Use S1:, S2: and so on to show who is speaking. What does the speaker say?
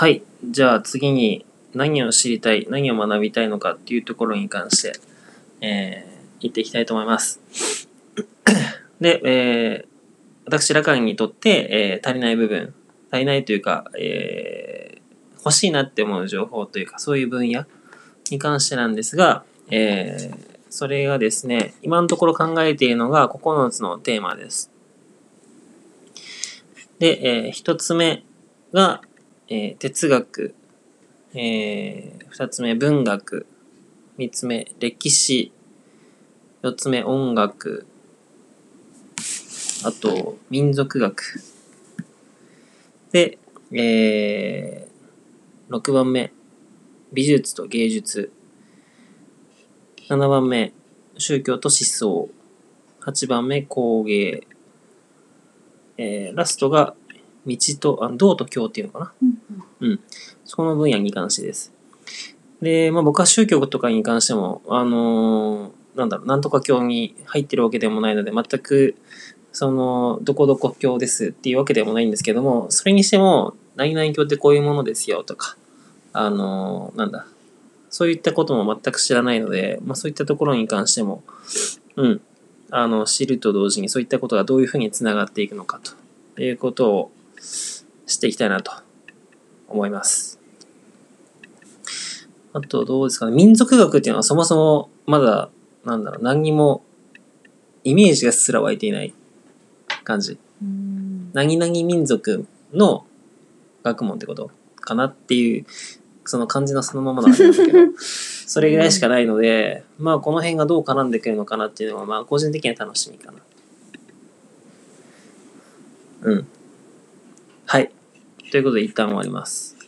S1: はい。じゃあ次に何を知りたい、何を学びたいのかっていうところに関して、えー、言っていきたいと思います。で、えー、私、ラカンにとって、えー、足りない部分、足りないというか、えー、欲しいなって思う情報というか、そういう分野に関してなんですが、えー、それがですね、今のところ考えているのが9つのテーマです。で、えー、1つ目が、えー哲学、えー、2つ目文学、3つ目歴史、4つ目音楽、あと民族学。で、えー、6番目美術と芸術。7番目宗教と思想。8番目工芸。えー、ラストが道と、あ道と教っていうのかな。うん。うんその分野に関してです。で、まあ僕は宗教とかに関しても、あのーなんだろう、なんとか教に入ってるわけでもないので、全く、その、どこどこ教ですっていうわけでもないんですけども、それにしても、何々教ってこういうものですよとか、あのーなんだ、そういったことも全く知らないので、まあそういったところに関しても、うん、あの、知ると同時にそういったことがどういうふうにつながっていくのかということを知っていきたいなと思います。あと、どうですかね。民族学っていうのはそもそもまだ、なんだろう、何にもイメージがすら湧いていない感じ。
S2: うん
S1: 何々民族の学問ってことかなっていう、その漢字のそのままなんですけど、それぐらいしかないので、まあこの辺がどう絡んでくるのかなっていうのは、まあ個人的には楽しみかな。うん。ということで一旦終わります。